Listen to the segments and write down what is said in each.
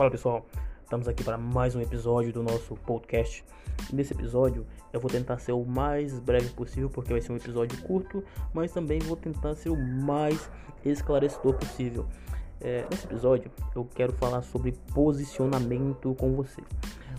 Fala pessoal, estamos aqui para mais um episódio do nosso podcast. Nesse episódio eu vou tentar ser o mais breve possível, porque vai ser um episódio curto, mas também vou tentar ser o mais esclarecedor possível. É, nesse episódio eu quero falar sobre posicionamento com você.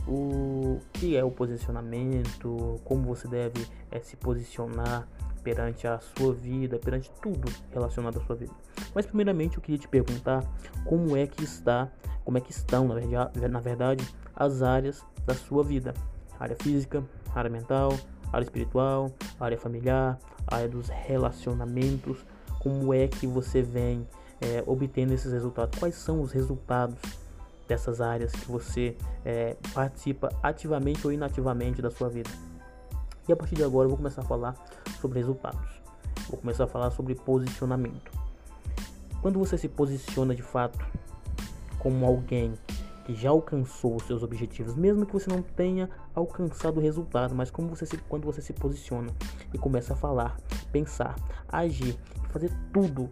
O que é o posicionamento, como você deve é, se posicionar perante a sua vida, perante tudo relacionado à sua vida. Mas primeiramente eu queria te perguntar como é que está, como é que estão, na verdade, as áreas da sua vida. Área física, área mental, área espiritual, área familiar, área dos relacionamentos. Como é que você vem é, obtendo esses resultados? Quais são os resultados dessas áreas que você é, participa ativamente ou inativamente da sua vida? E a partir de agora eu vou começar a falar sobre resultados. Vou começar a falar sobre posicionamento. Quando você se posiciona de fato como alguém que já alcançou os seus objetivos, mesmo que você não tenha alcançado o resultado, mas como você se, quando você se posiciona e começa a falar, pensar, agir, fazer tudo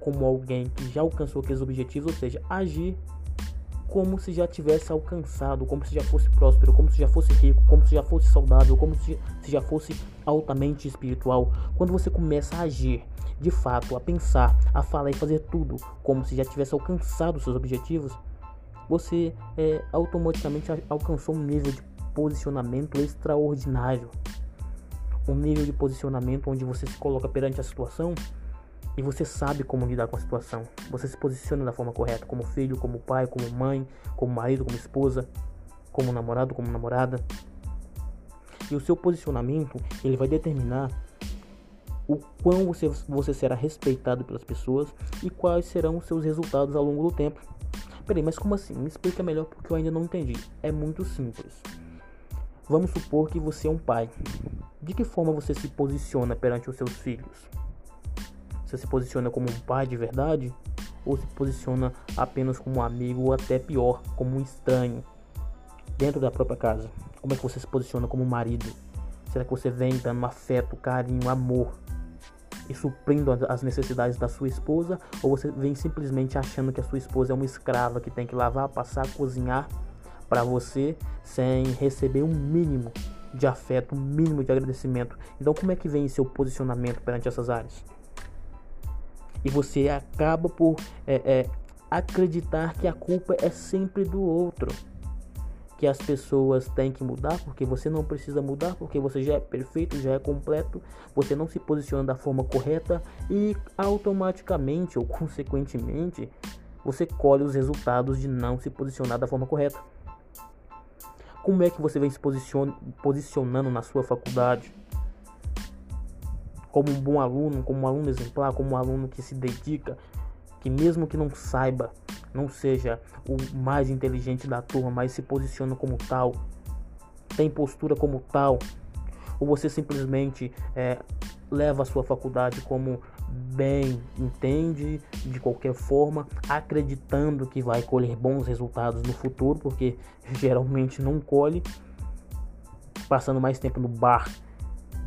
como alguém que já alcançou aqueles objetivos, ou seja, agir como se já tivesse alcançado, como se já fosse próspero, como se já fosse rico, como se já fosse saudável, como se, se já fosse altamente espiritual. Quando você começa a agir de fato, a pensar, a falar e fazer tudo como se já tivesse alcançado seus objetivos, você é, automaticamente alcançou um nível de posicionamento extraordinário. Um nível de posicionamento onde você se coloca perante a situação e você sabe como lidar com a situação. Você se posiciona da forma correta, como filho, como pai, como mãe, como marido, como esposa, como namorado, como namorada. E o seu posicionamento, ele vai determinar o quão você, você será respeitado pelas pessoas e quais serão os seus resultados ao longo do tempo. Peraí, mas como assim? Me explica melhor porque eu ainda não entendi. É muito simples. Vamos supor que você é um pai. De que forma você se posiciona perante os seus filhos? Você se posiciona como um pai de verdade? Ou se posiciona apenas como um amigo ou até pior, como um estranho dentro da própria casa? Como é que você se posiciona como marido? Será que você vem dando afeto, carinho, amor e suprindo as necessidades da sua esposa? Ou você vem simplesmente achando que a sua esposa é uma escrava que tem que lavar, passar, cozinhar para você sem receber um mínimo de afeto, um mínimo de agradecimento? Então, como é que vem seu posicionamento perante essas áreas? E você acaba por é, é, acreditar que a culpa é sempre do outro. Que as pessoas têm que mudar porque você não precisa mudar, porque você já é perfeito, já é completo, você não se posiciona da forma correta e automaticamente ou consequentemente você colhe os resultados de não se posicionar da forma correta. Como é que você vem se posicionando na sua faculdade? como um bom aluno, como um aluno exemplar, como um aluno que se dedica, que mesmo que não saiba, não seja o mais inteligente da turma, mas se posiciona como tal, tem postura como tal, ou você simplesmente é, leva a sua faculdade como bem entende de qualquer forma, acreditando que vai colher bons resultados no futuro, porque geralmente não colhe, passando mais tempo no bar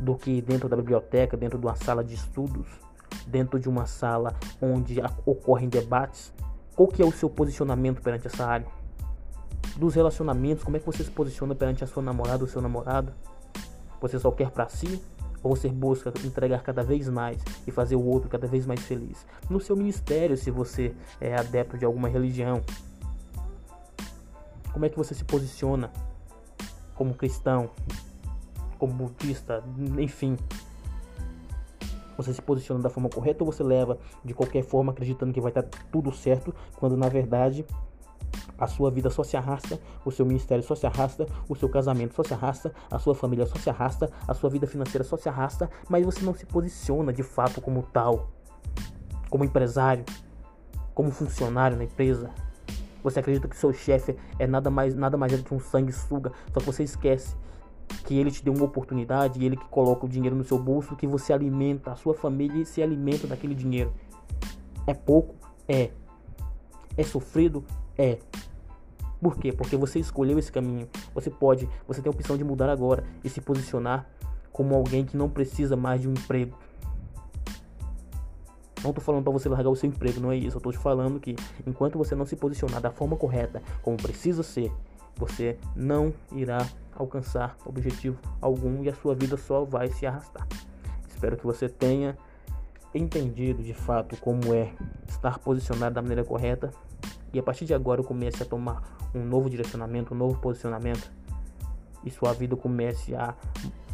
do que dentro da biblioteca, dentro de uma sala de estudos, dentro de uma sala onde ocorrem debates. Qual que é o seu posicionamento perante essa área? Dos relacionamentos, como é que você se posiciona perante a sua namorada ou seu namorado? Você só quer para si ou você busca entregar cada vez mais e fazer o outro cada vez mais feliz? No seu ministério, se você é adepto de alguma religião, como é que você se posiciona como cristão? como budista, enfim. Você se posiciona da forma correta ou você leva de qualquer forma acreditando que vai estar tudo certo, quando na verdade a sua vida só se arrasta, o seu ministério só se arrasta, o seu casamento só se arrasta, a sua família só se arrasta, a sua vida financeira só se arrasta, mas você não se posiciona de fato como tal, como empresário, como funcionário na empresa. Você acredita que seu chefe é nada mais nada mais do que um sanguessuga, só que você esquece que ele te deu uma oportunidade ele que coloca o dinheiro no seu bolso, que você alimenta a sua família e se alimenta daquele dinheiro. É pouco? É. É sofrido? É. Por quê? Porque você escolheu esse caminho. Você pode, você tem a opção de mudar agora e se posicionar como alguém que não precisa mais de um emprego. Não tô falando para você largar o seu emprego, não é isso. Eu tô te falando que enquanto você não se posicionar da forma correta, como precisa ser, você não irá alcançar objetivo algum e a sua vida só vai se arrastar. Espero que você tenha entendido de fato como é estar posicionado da maneira correta e a partir de agora comece a tomar um novo direcionamento, um novo posicionamento e sua vida comece a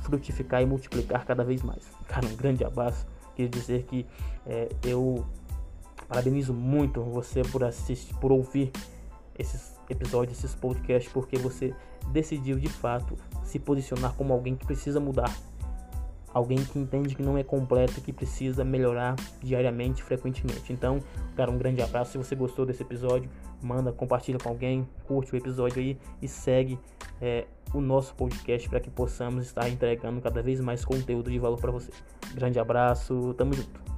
frutificar e multiplicar cada vez mais. Cara, um grande abraço. Queria dizer que é, eu parabenizo muito você por assistir, por ouvir esses episódios, esses podcasts, porque você decidiu de fato se posicionar como alguém que precisa mudar alguém que entende que não é completo, que precisa melhorar diariamente, frequentemente. Então, cara, um grande abraço. Se você gostou desse episódio, manda, compartilha com alguém, curte o episódio aí e segue é, o nosso podcast para que possamos estar entregando cada vez mais conteúdo de valor para você. Grande abraço, tamo junto.